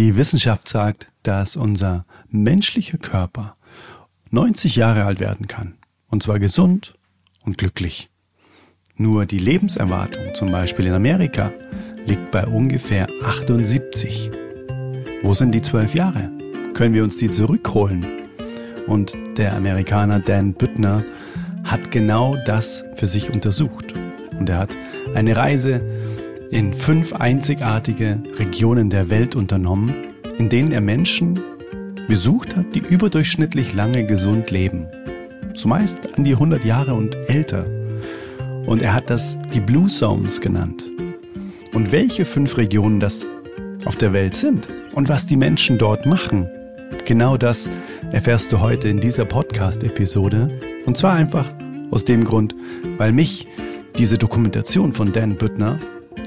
Die Wissenschaft sagt, dass unser menschlicher Körper 90 Jahre alt werden kann. Und zwar gesund und glücklich. Nur die Lebenserwartung, zum Beispiel in Amerika, liegt bei ungefähr 78. Wo sind die zwölf Jahre? Können wir uns die zurückholen? Und der Amerikaner Dan Büttner hat genau das für sich untersucht. Und er hat eine Reise in fünf einzigartige Regionen der Welt unternommen, in denen er Menschen besucht hat, die überdurchschnittlich lange gesund leben. Zumeist an die 100 Jahre und älter. Und er hat das die Blue Zones genannt. Und welche fünf Regionen das auf der Welt sind und was die Menschen dort machen, genau das erfährst du heute in dieser Podcast-Episode. Und zwar einfach aus dem Grund, weil mich diese Dokumentation von Dan Büttner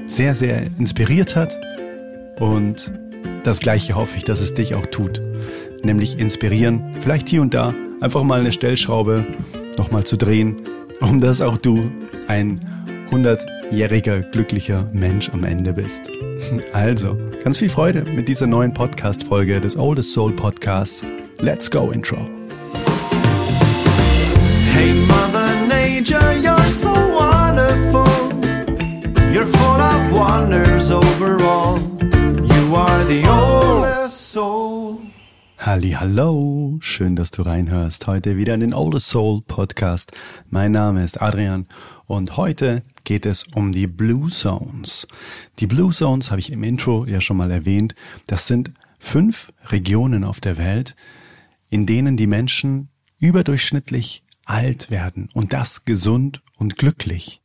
sehr, sehr inspiriert hat. Und das Gleiche hoffe ich, dass es dich auch tut. Nämlich inspirieren, vielleicht hier und da einfach mal eine Stellschraube nochmal zu drehen, um dass auch du ein 100-jähriger glücklicher Mensch am Ende bist. Also, ganz viel Freude mit dieser neuen Podcast-Folge des Oldest Soul Podcasts. Let's go, Intro. Hey, Mother Nature, full of wonders overall. You are the oldest soul. Halli, hallo, schön, dass du reinhörst. Heute wieder in den Oldest Soul Podcast. Mein Name ist Adrian und heute geht es um die Blue Zones. Die Blue Zones habe ich im Intro ja schon mal erwähnt. Das sind fünf Regionen auf der Welt, in denen die Menschen überdurchschnittlich alt werden und das gesund und glücklich.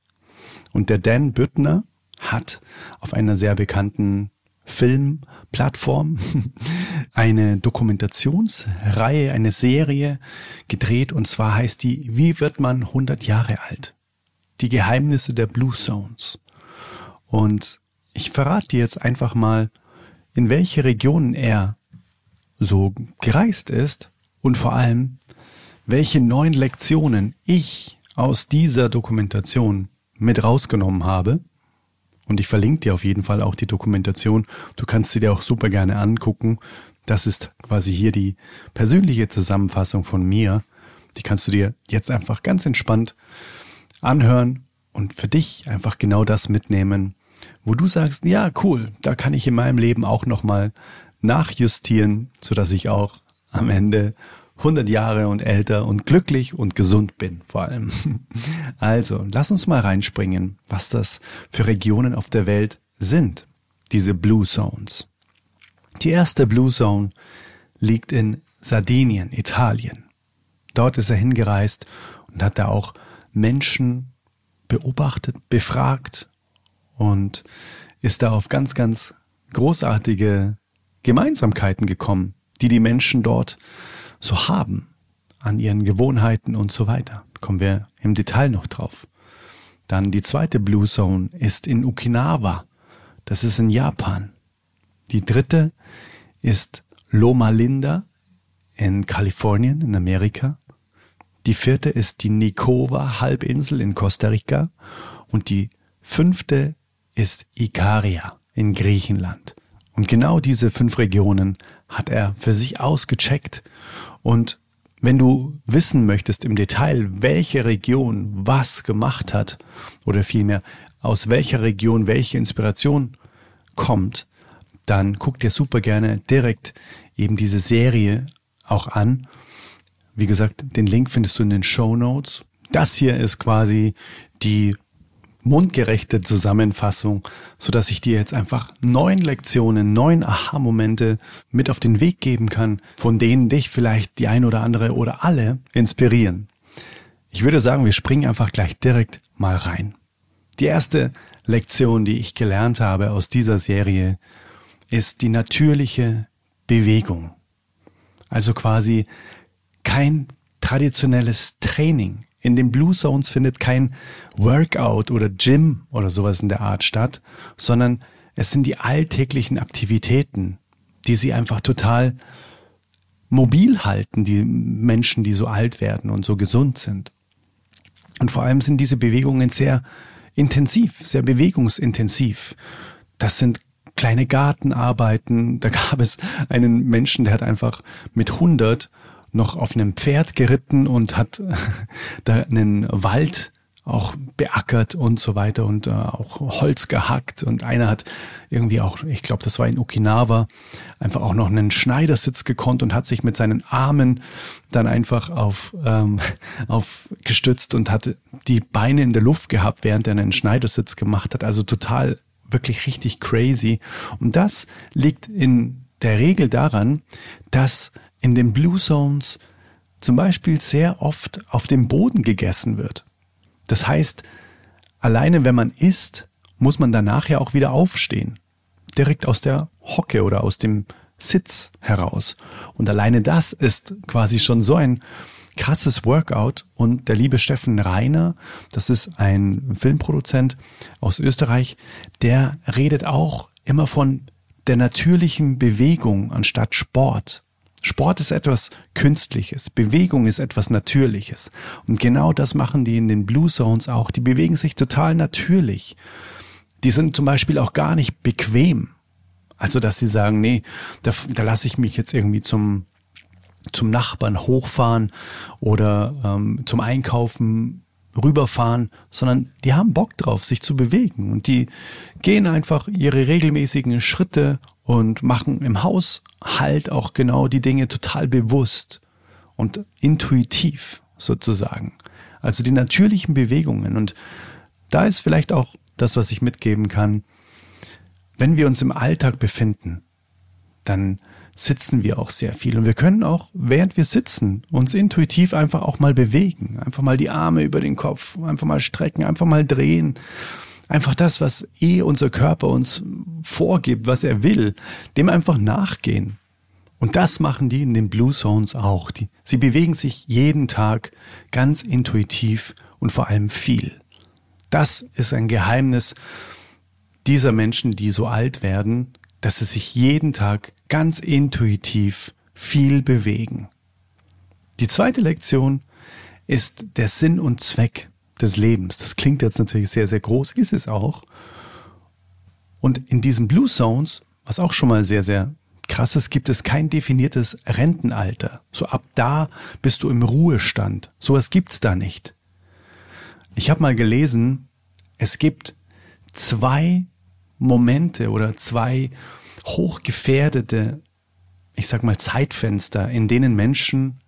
Und der Dan Büttner hat auf einer sehr bekannten Filmplattform eine Dokumentationsreihe, eine Serie gedreht und zwar heißt die Wie wird man 100 Jahre alt? Die Geheimnisse der Blue Zones. Und ich verrate dir jetzt einfach mal, in welche Regionen er so gereist ist und vor allem, welche neuen Lektionen ich aus dieser Dokumentation mit rausgenommen habe. Und ich verlinke dir auf jeden Fall auch die Dokumentation. Du kannst sie dir auch super gerne angucken. Das ist quasi hier die persönliche Zusammenfassung von mir. Die kannst du dir jetzt einfach ganz entspannt anhören und für dich einfach genau das mitnehmen, wo du sagst, ja, cool, da kann ich in meinem Leben auch nochmal nachjustieren, sodass ich auch am Ende 100 Jahre und älter und glücklich und gesund bin vor allem. Also, lass uns mal reinspringen, was das für Regionen auf der Welt sind, diese Blue Zones. Die erste Blue Zone liegt in Sardinien, Italien. Dort ist er hingereist und hat da auch Menschen beobachtet, befragt und ist da auf ganz, ganz großartige Gemeinsamkeiten gekommen, die die Menschen dort so haben an ihren Gewohnheiten und so weiter. Kommen wir im Detail noch drauf. Dann die zweite Blue Zone ist in Okinawa. Das ist in Japan. Die dritte ist Loma Linda in Kalifornien in Amerika. Die vierte ist die Nicoba Halbinsel in Costa Rica. Und die fünfte ist Ikaria in Griechenland. Und genau diese fünf Regionen hat er für sich ausgecheckt und wenn du wissen möchtest im Detail, welche Region was gemacht hat oder vielmehr aus welcher Region welche Inspiration kommt, dann guck dir super gerne direkt eben diese Serie auch an. Wie gesagt, den Link findest du in den Show Notes. Das hier ist quasi die mundgerechte Zusammenfassung, so dass ich dir jetzt einfach neun Lektionen, neun Aha-Momente mit auf den Weg geben kann, von denen dich vielleicht die ein oder andere oder alle inspirieren. Ich würde sagen, wir springen einfach gleich direkt mal rein. Die erste Lektion, die ich gelernt habe aus dieser Serie, ist die natürliche Bewegung. Also quasi kein traditionelles Training, in den Blue Zones findet kein Workout oder Gym oder sowas in der Art statt, sondern es sind die alltäglichen Aktivitäten, die sie einfach total mobil halten, die Menschen, die so alt werden und so gesund sind. Und vor allem sind diese Bewegungen sehr intensiv, sehr bewegungsintensiv. Das sind kleine Gartenarbeiten. Da gab es einen Menschen, der hat einfach mit 100 noch auf einem Pferd geritten und hat da einen Wald auch beackert und so weiter und äh, auch Holz gehackt und einer hat irgendwie auch, ich glaube, das war in Okinawa, einfach auch noch einen Schneidersitz gekonnt und hat sich mit seinen Armen dann einfach auf, ähm, auf gestützt und hat die Beine in der Luft gehabt, während er einen Schneidersitz gemacht hat. Also total wirklich richtig crazy. Und das liegt in der Regel daran, dass in den Blue Zones zum Beispiel sehr oft auf dem Boden gegessen wird. Das heißt, alleine wenn man isst, muss man danach ja auch wieder aufstehen. Direkt aus der Hocke oder aus dem Sitz heraus. Und alleine das ist quasi schon so ein krasses Workout. Und der liebe Steffen Reiner, das ist ein Filmproduzent aus Österreich, der redet auch immer von der natürlichen Bewegung anstatt Sport. Sport ist etwas Künstliches, Bewegung ist etwas Natürliches. Und genau das machen die in den Blue Zones auch. Die bewegen sich total natürlich. Die sind zum Beispiel auch gar nicht bequem. Also, dass sie sagen, nee, da, da lasse ich mich jetzt irgendwie zum, zum Nachbarn hochfahren oder ähm, zum Einkaufen rüberfahren, sondern die haben Bock drauf, sich zu bewegen und die gehen einfach ihre regelmäßigen Schritte und machen im Haus halt auch genau die Dinge total bewusst und intuitiv sozusagen. Also die natürlichen Bewegungen. Und da ist vielleicht auch das, was ich mitgeben kann. Wenn wir uns im Alltag befinden, dann sitzen wir auch sehr viel. Und wir können auch, während wir sitzen, uns intuitiv einfach auch mal bewegen. Einfach mal die Arme über den Kopf, einfach mal strecken, einfach mal drehen einfach das, was eh unser Körper uns vorgibt, was er will, dem einfach nachgehen. Und das machen die in den Blue Zones auch. Die, sie bewegen sich jeden Tag ganz intuitiv und vor allem viel. Das ist ein Geheimnis dieser Menschen, die so alt werden, dass sie sich jeden Tag ganz intuitiv viel bewegen. Die zweite Lektion ist der Sinn und Zweck des Lebens. Das klingt jetzt natürlich sehr, sehr groß, ist es auch. Und in diesen Blue Zones, was auch schon mal sehr, sehr krass ist, gibt es kein definiertes Rentenalter. So ab da bist du im Ruhestand. Sowas gibt's da nicht. Ich habe mal gelesen, es gibt zwei Momente oder zwei hochgefährdete, ich sag mal Zeitfenster, in denen Menschen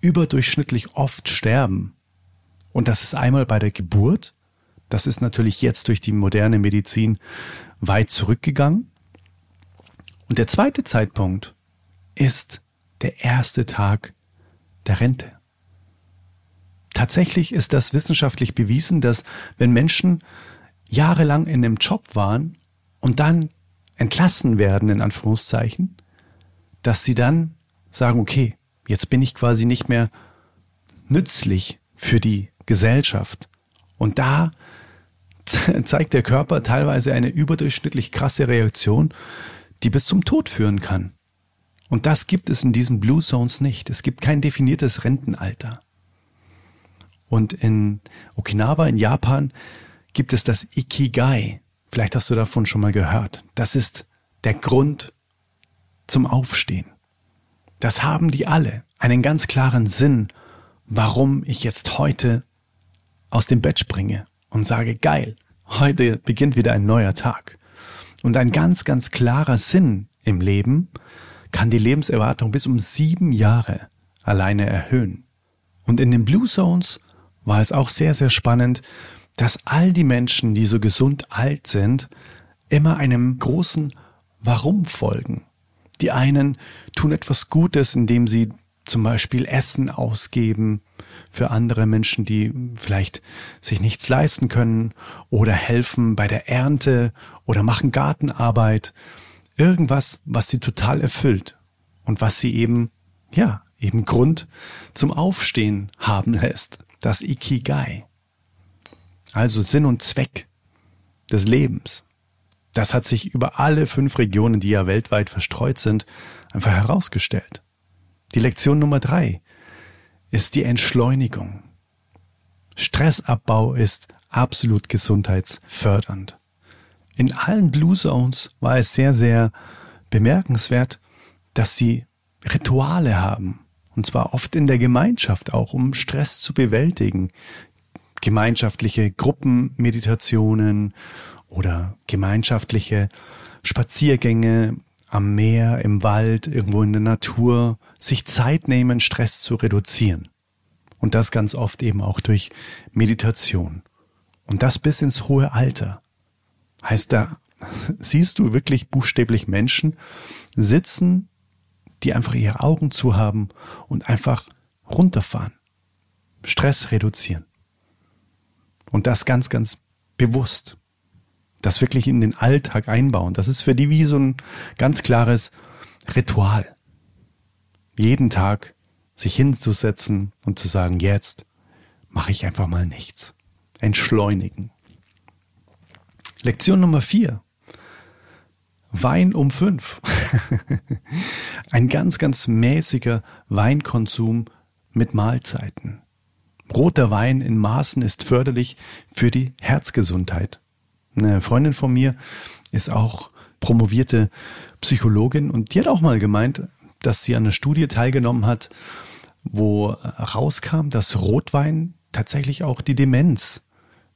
überdurchschnittlich oft sterben. Und das ist einmal bei der Geburt. Das ist natürlich jetzt durch die moderne Medizin weit zurückgegangen. Und der zweite Zeitpunkt ist der erste Tag der Rente. Tatsächlich ist das wissenschaftlich bewiesen, dass wenn Menschen jahrelang in einem Job waren und dann entlassen werden, in Anführungszeichen, dass sie dann sagen, okay, jetzt bin ich quasi nicht mehr nützlich für die Gesellschaft. Und da zeigt der Körper teilweise eine überdurchschnittlich krasse Reaktion, die bis zum Tod führen kann. Und das gibt es in diesen Blue Zones nicht. Es gibt kein definiertes Rentenalter. Und in Okinawa in Japan gibt es das Ikigai. Vielleicht hast du davon schon mal gehört. Das ist der Grund zum Aufstehen. Das haben die alle. Einen ganz klaren Sinn, warum ich jetzt heute aus dem Bett springe und sage, geil, heute beginnt wieder ein neuer Tag. Und ein ganz, ganz klarer Sinn im Leben kann die Lebenserwartung bis um sieben Jahre alleine erhöhen. Und in den Blue Zones war es auch sehr, sehr spannend, dass all die Menschen, die so gesund alt sind, immer einem großen Warum folgen. Die einen tun etwas Gutes, indem sie zum Beispiel Essen ausgeben für andere Menschen, die vielleicht sich nichts leisten können oder helfen bei der Ernte oder machen Gartenarbeit. Irgendwas, was sie total erfüllt und was sie eben, ja, eben Grund zum Aufstehen haben lässt. Das Ikigai. Also Sinn und Zweck des Lebens. Das hat sich über alle fünf Regionen, die ja weltweit verstreut sind, einfach herausgestellt. Die Lektion Nummer drei ist die Entschleunigung. Stressabbau ist absolut gesundheitsfördernd. in allen Blue Zones war es sehr, sehr bemerkenswert, dass sie Rituale haben. Und zwar oft in der Gemeinschaft auch, um Stress zu bewältigen. Gemeinschaftliche Gruppenmeditationen oder gemeinschaftliche Spaziergänge am Meer, im Wald, irgendwo in der Natur, sich Zeit nehmen, Stress zu reduzieren. Und das ganz oft eben auch durch Meditation. Und das bis ins hohe Alter. Heißt da, siehst du wirklich buchstäblich Menschen sitzen, die einfach ihre Augen zu haben und einfach runterfahren. Stress reduzieren. Und das ganz, ganz bewusst. Das wirklich in den Alltag einbauen. Das ist für die wie so ein ganz klares Ritual. Jeden Tag sich hinzusetzen und zu sagen, jetzt mache ich einfach mal nichts. Entschleunigen. Lektion Nummer vier. Wein um fünf. Ein ganz, ganz mäßiger Weinkonsum mit Mahlzeiten. Roter Wein in Maßen ist förderlich für die Herzgesundheit. Eine Freundin von mir ist auch promovierte Psychologin und die hat auch mal gemeint, dass sie an einer Studie teilgenommen hat, wo rauskam, dass Rotwein tatsächlich auch die Demenz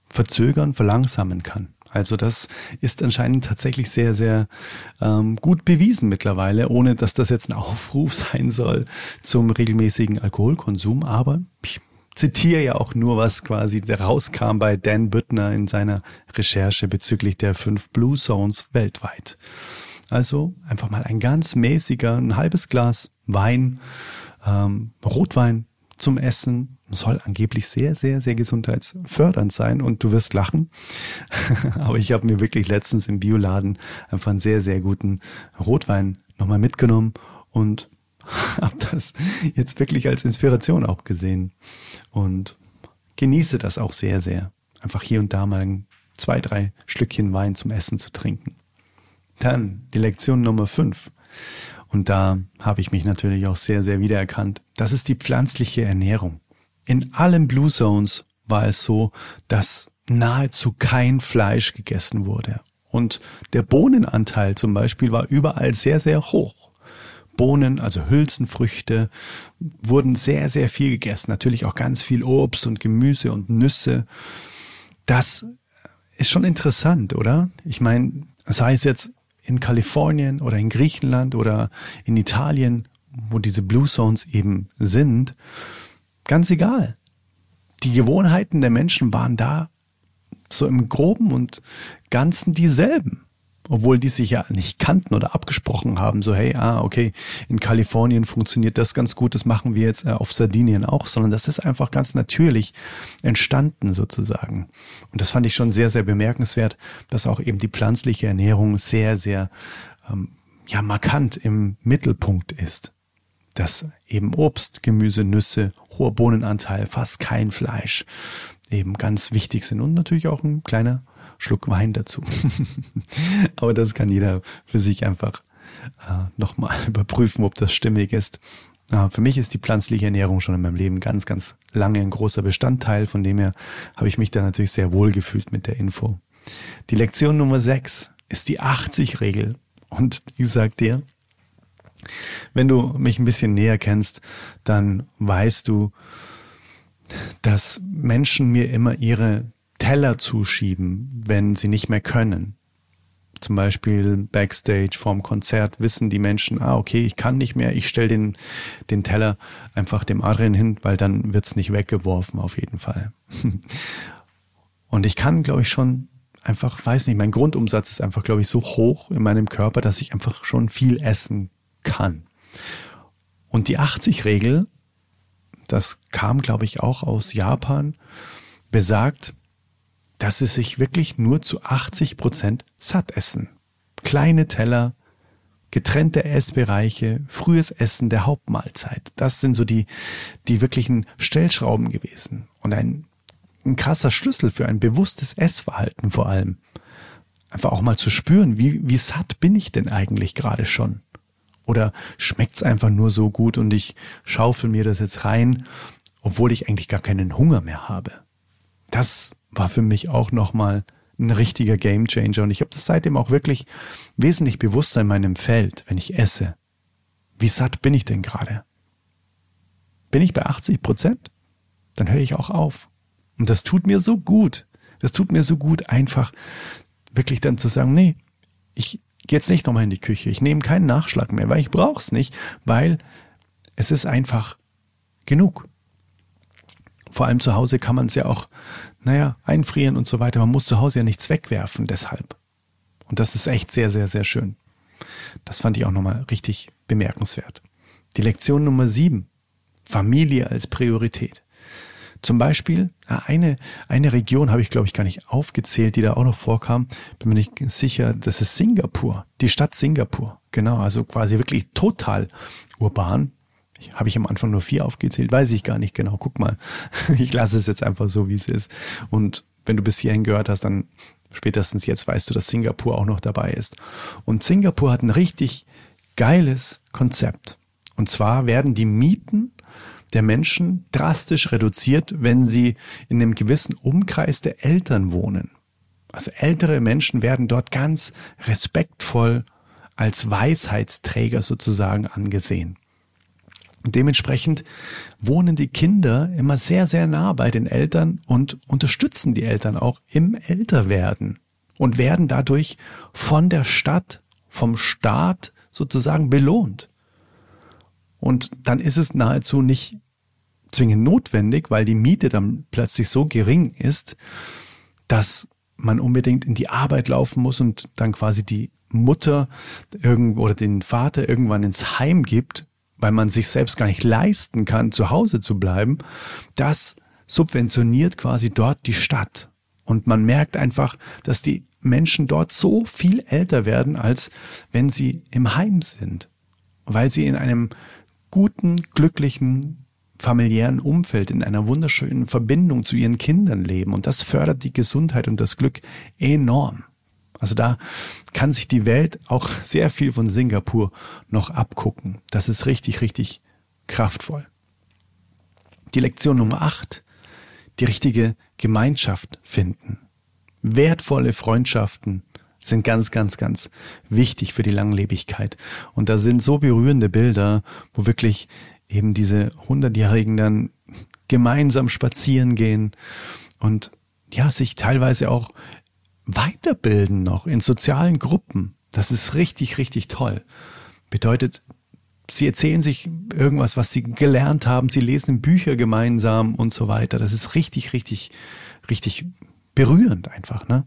verzögern, verlangsamen kann. Also das ist anscheinend tatsächlich sehr, sehr ähm, gut bewiesen mittlerweile, ohne dass das jetzt ein Aufruf sein soll zum regelmäßigen Alkoholkonsum. Aber ich zitiere ja auch nur, was quasi rauskam bei Dan Büttner in seiner Recherche bezüglich der fünf Blue Zones weltweit. Also einfach mal ein ganz mäßiger, ein halbes Glas Wein, ähm, Rotwein zum Essen soll angeblich sehr, sehr, sehr gesundheitsfördernd sein und du wirst lachen. Aber ich habe mir wirklich letztens im Bioladen einfach einen sehr, sehr guten Rotwein nochmal mitgenommen und habe das jetzt wirklich als Inspiration auch gesehen und genieße das auch sehr, sehr. Einfach hier und da mal zwei, drei Schlückchen Wein zum Essen zu trinken. Dann die Lektion Nummer fünf. Und da habe ich mich natürlich auch sehr, sehr wiedererkannt. Das ist die pflanzliche Ernährung. In allen Blue Zones war es so, dass nahezu kein Fleisch gegessen wurde. Und der Bohnenanteil zum Beispiel war überall sehr, sehr hoch. Bohnen, also Hülsenfrüchte, wurden sehr, sehr viel gegessen. Natürlich auch ganz viel Obst und Gemüse und Nüsse. Das ist schon interessant, oder? Ich meine, sei es jetzt in Kalifornien oder in Griechenland oder in Italien, wo diese Blue Zones eben sind, ganz egal. Die Gewohnheiten der Menschen waren da so im groben und ganzen dieselben obwohl die sich ja nicht kannten oder abgesprochen haben, so hey, ah, okay, in Kalifornien funktioniert das ganz gut, das machen wir jetzt äh, auf Sardinien auch, sondern das ist einfach ganz natürlich entstanden sozusagen. Und das fand ich schon sehr, sehr bemerkenswert, dass auch eben die pflanzliche Ernährung sehr, sehr ähm, ja markant im Mittelpunkt ist. Dass eben Obst, Gemüse, Nüsse, hoher Bohnenanteil, fast kein Fleisch eben ganz wichtig sind und natürlich auch ein kleiner Schluck Wein dazu. Aber das kann jeder für sich einfach äh, nochmal überprüfen, ob das stimmig ist. Äh, für mich ist die pflanzliche Ernährung schon in meinem Leben ganz, ganz lange ein großer Bestandteil. Von dem her habe ich mich da natürlich sehr wohl gefühlt mit der Info. Die Lektion Nummer 6 ist die 80-Regel. Und ich sag dir, wenn du mich ein bisschen näher kennst, dann weißt du, dass Menschen mir immer ihre Teller zuschieben, wenn sie nicht mehr können. Zum Beispiel backstage vorm Konzert wissen die Menschen, ah, okay, ich kann nicht mehr, ich stelle den, den Teller einfach dem Adrian hin, weil dann wird's nicht weggeworfen, auf jeden Fall. Und ich kann, glaube ich, schon einfach, weiß nicht, mein Grundumsatz ist einfach, glaube ich, so hoch in meinem Körper, dass ich einfach schon viel essen kann. Und die 80-Regel, das kam, glaube ich, auch aus Japan, besagt, dass sie sich wirklich nur zu 80 Prozent satt essen. Kleine Teller, getrennte Essbereiche, frühes Essen der Hauptmahlzeit. Das sind so die, die wirklichen Stellschrauben gewesen. Und ein, ein krasser Schlüssel für ein bewusstes Essverhalten vor allem. Einfach auch mal zu spüren, wie, wie satt bin ich denn eigentlich gerade schon? Oder schmeckt's einfach nur so gut und ich schaufel mir das jetzt rein, obwohl ich eigentlich gar keinen Hunger mehr habe? Das war für mich auch nochmal ein richtiger Gamechanger. Und ich habe das seitdem auch wirklich wesentlich bewusster in meinem Feld, wenn ich esse. Wie satt bin ich denn gerade? Bin ich bei 80 Prozent? Dann höre ich auch auf. Und das tut mir so gut. Das tut mir so gut, einfach wirklich dann zu sagen, nee, ich gehe jetzt nicht nochmal in die Küche. Ich nehme keinen Nachschlag mehr, weil ich brauche es nicht, weil es ist einfach genug. Vor allem zu Hause kann man es ja auch, naja, einfrieren und so weiter. Man muss zu Hause ja nichts wegwerfen, deshalb. Und das ist echt sehr, sehr, sehr schön. Das fand ich auch nochmal richtig bemerkenswert. Die Lektion Nummer sieben. Familie als Priorität. Zum Beispiel eine, eine Region habe ich, glaube ich, gar nicht aufgezählt, die da auch noch vorkam. Bin mir nicht sicher. Das ist Singapur, die Stadt Singapur. Genau, also quasi wirklich total urban. Habe ich am Anfang nur vier aufgezählt, weiß ich gar nicht genau. Guck mal, ich lasse es jetzt einfach so, wie es ist. Und wenn du bis hierhin gehört hast, dann spätestens jetzt weißt du, dass Singapur auch noch dabei ist. Und Singapur hat ein richtig geiles Konzept. Und zwar werden die Mieten der Menschen drastisch reduziert, wenn sie in einem gewissen Umkreis der Eltern wohnen. Also ältere Menschen werden dort ganz respektvoll als Weisheitsträger sozusagen angesehen. Und dementsprechend wohnen die Kinder immer sehr, sehr nah bei den Eltern und unterstützen die Eltern auch im Älterwerden und werden dadurch von der Stadt, vom Staat sozusagen belohnt. Und dann ist es nahezu nicht zwingend notwendig, weil die Miete dann plötzlich so gering ist, dass man unbedingt in die Arbeit laufen muss und dann quasi die Mutter oder den Vater irgendwann ins Heim gibt, weil man sich selbst gar nicht leisten kann, zu Hause zu bleiben. Das subventioniert quasi dort die Stadt. Und man merkt einfach, dass die Menschen dort so viel älter werden, als wenn sie im Heim sind, weil sie in einem guten, glücklichen, familiären Umfeld, in einer wunderschönen Verbindung zu ihren Kindern leben. Und das fördert die Gesundheit und das Glück enorm. Also da kann sich die Welt auch sehr viel von Singapur noch abgucken. Das ist richtig, richtig kraftvoll. Die Lektion Nummer 8. Die richtige Gemeinschaft finden. Wertvolle Freundschaften sind ganz, ganz, ganz wichtig für die Langlebigkeit. Und da sind so berührende Bilder, wo wirklich eben diese Hundertjährigen dann gemeinsam spazieren gehen und ja, sich teilweise auch weiterbilden noch in sozialen Gruppen. Das ist richtig, richtig toll. Bedeutet, sie erzählen sich irgendwas, was sie gelernt haben, sie lesen Bücher gemeinsam und so weiter. Das ist richtig, richtig, richtig berührend einfach, ne?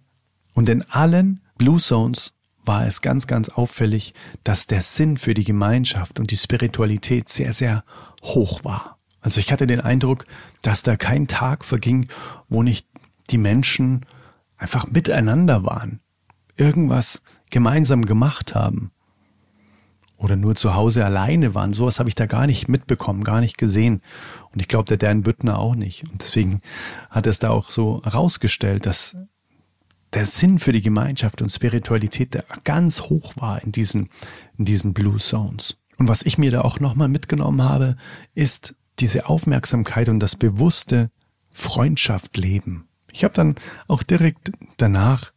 Und in allen Blue Zones war es ganz, ganz auffällig, dass der Sinn für die Gemeinschaft und die Spiritualität sehr, sehr hoch war. Also ich hatte den Eindruck, dass da kein Tag verging, wo nicht die Menschen einfach miteinander waren, irgendwas gemeinsam gemacht haben oder nur zu Hause alleine waren. Sowas habe ich da gar nicht mitbekommen, gar nicht gesehen. Und ich glaube, der Dan Büttner auch nicht. Und deswegen hat es da auch so herausgestellt, dass der Sinn für die Gemeinschaft und Spiritualität der ganz hoch war in diesen, in diesen Blue Zones. Und was ich mir da auch nochmal mitgenommen habe, ist diese Aufmerksamkeit und das bewusste Freundschaft leben. Ich habe dann auch direkt danach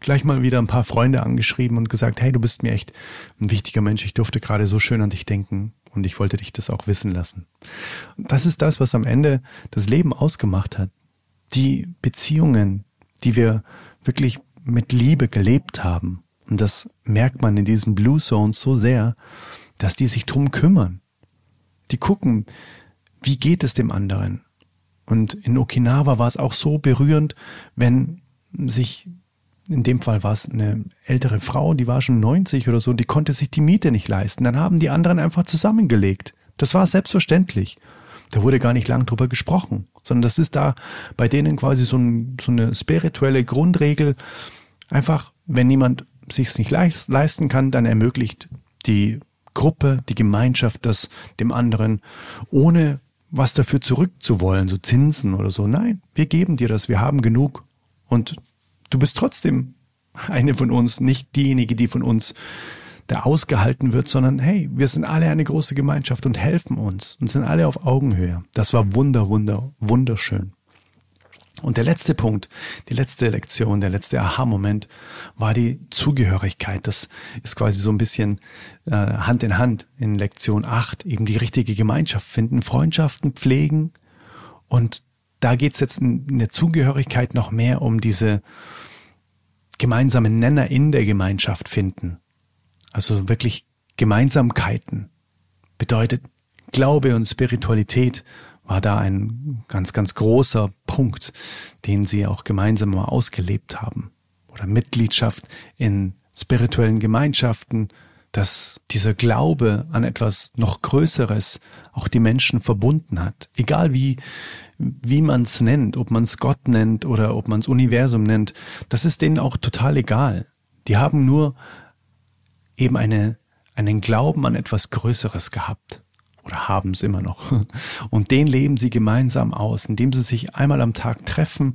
gleich mal wieder ein paar Freunde angeschrieben und gesagt, hey, du bist mir echt ein wichtiger Mensch, ich durfte gerade so schön an dich denken und ich wollte dich das auch wissen lassen. Und das ist das, was am Ende das Leben ausgemacht hat. Die Beziehungen, die wir wirklich mit Liebe gelebt haben. Und das merkt man in diesen Blue Zones so sehr, dass die sich drum kümmern. Die gucken, wie geht es dem anderen? Und in Okinawa war es auch so berührend, wenn sich, in dem Fall war es eine ältere Frau, die war schon 90 oder so, die konnte sich die Miete nicht leisten. Dann haben die anderen einfach zusammengelegt. Das war selbstverständlich. Da wurde gar nicht lang drüber gesprochen, sondern das ist da bei denen quasi so, ein, so eine spirituelle Grundregel. Einfach, wenn niemand sich's nicht leisten kann, dann ermöglicht die Gruppe, die Gemeinschaft das dem anderen, ohne was dafür zurückzuwollen, so Zinsen oder so. Nein, wir geben dir das, wir haben genug. Und du bist trotzdem eine von uns, nicht diejenige, die von uns da ausgehalten wird, sondern hey, wir sind alle eine große Gemeinschaft und helfen uns und sind alle auf Augenhöhe. Das war wunder, wunder, wunderschön. Und der letzte Punkt, die letzte Lektion, der letzte Aha-Moment war die Zugehörigkeit. Das ist quasi so ein bisschen äh, Hand in Hand in Lektion 8, eben die richtige Gemeinschaft finden, Freundschaften pflegen. Und da geht es jetzt in der Zugehörigkeit noch mehr um diese gemeinsamen Nenner in der Gemeinschaft finden. Also wirklich Gemeinsamkeiten. Bedeutet, Glaube und Spiritualität war da ein ganz, ganz großer Punkt, den sie auch gemeinsam mal ausgelebt haben. Oder Mitgliedschaft in spirituellen Gemeinschaften, dass dieser Glaube an etwas noch Größeres auch die Menschen verbunden hat. Egal wie, wie man es nennt, ob man es Gott nennt oder ob man es Universum nennt, das ist denen auch total egal. Die haben nur eben eine, einen Glauben an etwas Größeres gehabt oder haben es immer noch. Und den leben sie gemeinsam aus, indem sie sich einmal am Tag treffen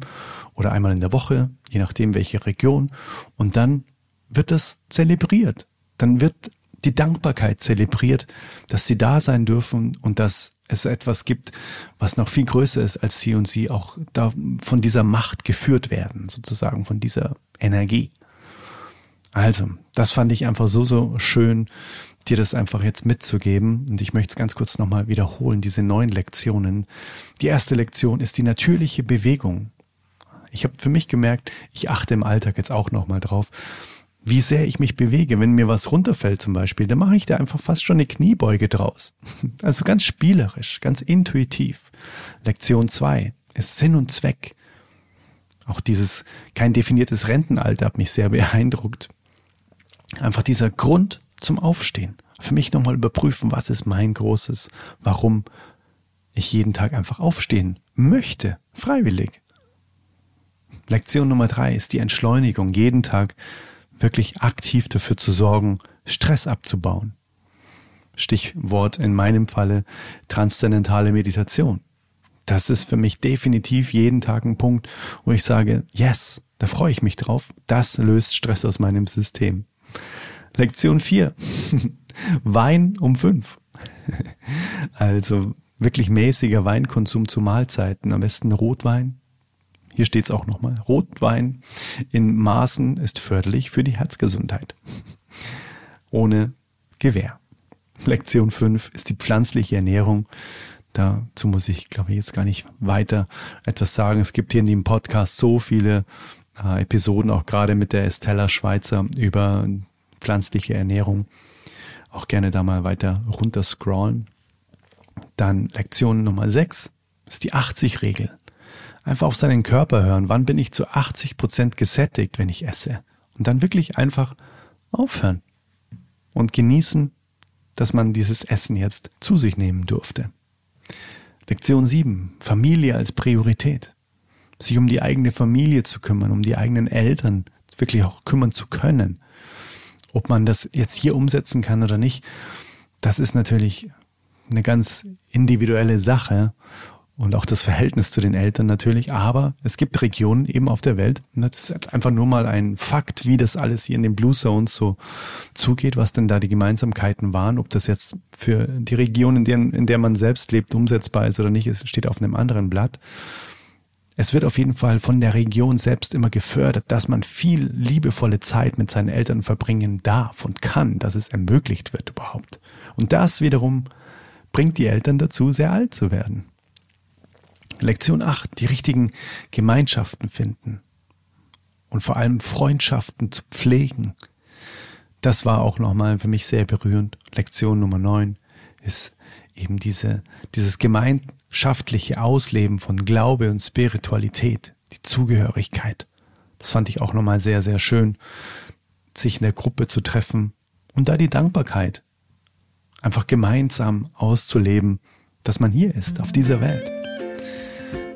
oder einmal in der Woche, je nachdem welche Region. Und dann wird das zelebriert. Dann wird die Dankbarkeit zelebriert, dass sie da sein dürfen und dass es etwas gibt, was noch viel größer ist als sie und sie auch da von dieser Macht geführt werden, sozusagen von dieser Energie. Also, das fand ich einfach so, so schön, dir das einfach jetzt mitzugeben. Und ich möchte es ganz kurz nochmal wiederholen, diese neun Lektionen. Die erste Lektion ist die natürliche Bewegung. Ich habe für mich gemerkt, ich achte im Alltag jetzt auch nochmal drauf, wie sehr ich mich bewege. Wenn mir was runterfällt zum Beispiel, dann mache ich da einfach fast schon eine Kniebeuge draus. Also ganz spielerisch, ganz intuitiv. Lektion zwei ist Sinn und Zweck. Auch dieses kein definiertes Rentenalter hat mich sehr beeindruckt. Einfach dieser Grund zum Aufstehen. Für mich nochmal überprüfen, was ist mein großes, warum ich jeden Tag einfach aufstehen möchte, freiwillig. Lektion Nummer drei ist die Entschleunigung, jeden Tag wirklich aktiv dafür zu sorgen, Stress abzubauen. Stichwort in meinem Falle transzendentale Meditation. Das ist für mich definitiv jeden Tag ein Punkt, wo ich sage, yes, da freue ich mich drauf. Das löst Stress aus meinem System. Lektion 4. Wein um 5. also wirklich mäßiger Weinkonsum zu Mahlzeiten. Am besten Rotwein. Hier steht es auch nochmal. Rotwein in Maßen ist förderlich für die Herzgesundheit. Ohne Gewehr. Lektion 5 ist die pflanzliche Ernährung. Dazu muss ich, glaube ich, jetzt gar nicht weiter etwas sagen. Es gibt hier in dem Podcast so viele äh, Episoden, auch gerade mit der Estella Schweizer über pflanzliche Ernährung. Auch gerne da mal weiter runter scrollen. Dann Lektion Nummer 6 ist die 80-Regel. Einfach auf seinen Körper hören. Wann bin ich zu 80 Prozent gesättigt, wenn ich esse? Und dann wirklich einfach aufhören und genießen, dass man dieses Essen jetzt zu sich nehmen durfte. Lektion 7. Familie als Priorität. Sich um die eigene Familie zu kümmern, um die eigenen Eltern wirklich auch kümmern zu können. Ob man das jetzt hier umsetzen kann oder nicht, das ist natürlich eine ganz individuelle Sache und auch das Verhältnis zu den Eltern natürlich. Aber es gibt Regionen eben auf der Welt, und das ist jetzt einfach nur mal ein Fakt, wie das alles hier in den Blue Zones so zugeht, was denn da die Gemeinsamkeiten waren, ob das jetzt für die Region, in der, in der man selbst lebt, umsetzbar ist oder nicht, es steht auf einem anderen Blatt. Es wird auf jeden Fall von der Region selbst immer gefördert, dass man viel liebevolle Zeit mit seinen Eltern verbringen darf und kann, dass es ermöglicht wird überhaupt. Und das wiederum bringt die Eltern dazu, sehr alt zu werden. Lektion 8, die richtigen Gemeinschaften finden und vor allem Freundschaften zu pflegen. Das war auch nochmal für mich sehr berührend. Lektion Nummer 9 ist eben diese, dieses gemeinschaftliche Ausleben von Glaube und Spiritualität, die Zugehörigkeit. Das fand ich auch nochmal sehr, sehr schön, sich in der Gruppe zu treffen und da die Dankbarkeit einfach gemeinsam auszuleben, dass man hier ist, auf dieser Welt.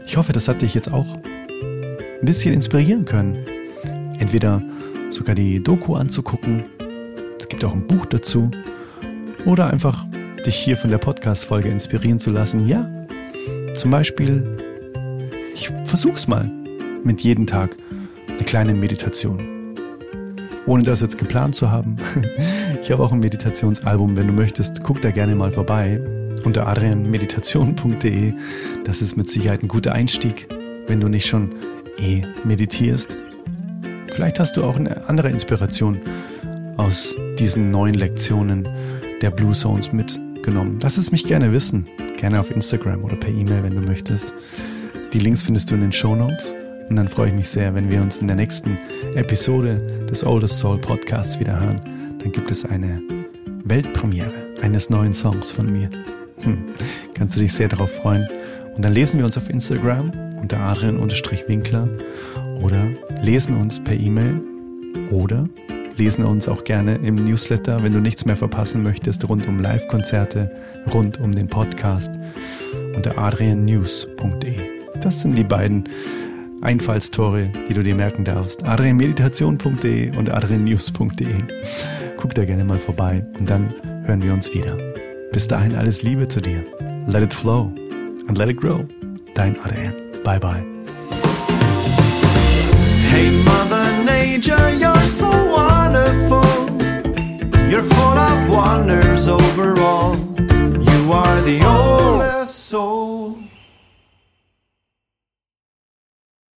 Ich hoffe, das hat dich jetzt auch ein bisschen inspirieren können. Entweder sogar die Doku anzugucken, es gibt auch ein Buch dazu, oder einfach dich hier von der Podcast-Folge inspirieren zu lassen. Ja, zum Beispiel, ich versuch's mal mit jedem Tag eine kleine Meditation. Ohne das jetzt geplant zu haben. Ich habe auch ein Meditationsalbum, wenn du möchtest, guck da gerne mal vorbei unter adrianmeditation.de. Das ist mit Sicherheit ein guter Einstieg. wenn du nicht schon eh meditierst. Vielleicht hast du auch eine andere Inspiration aus diesen neuen Lektionen der Blue Zones mitgenommen. Lass es mich gerne wissen. Gerne auf Instagram oder per E-Mail, wenn du möchtest. Die Links findest du in den Show Notes. Und dann freue ich mich sehr, wenn wir uns in der nächsten Episode des Oldest Soul Podcasts wieder hören. Dann gibt es eine Weltpremiere eines neuen Songs von mir. Hm, kannst du dich sehr darauf freuen. Und dann lesen wir uns auf Instagram unter Adrian-Winkler oder lesen uns per E-Mail oder lesen uns auch gerne im Newsletter, wenn du nichts mehr verpassen möchtest, rund um Live-Konzerte, rund um den Podcast unter adriannews.de. Das sind die beiden Einfallstore, die du dir merken darfst. adrianmeditation.de und adriannews.de. Guck da gerne mal vorbei und dann hören wir uns wieder. Bis dahin alles Liebe zu dir. Let it flow and let it grow. Dein Adrian. Bye bye. Hey, Mother Nature, you're so. You're full of wonders overall. You are the oldest soul.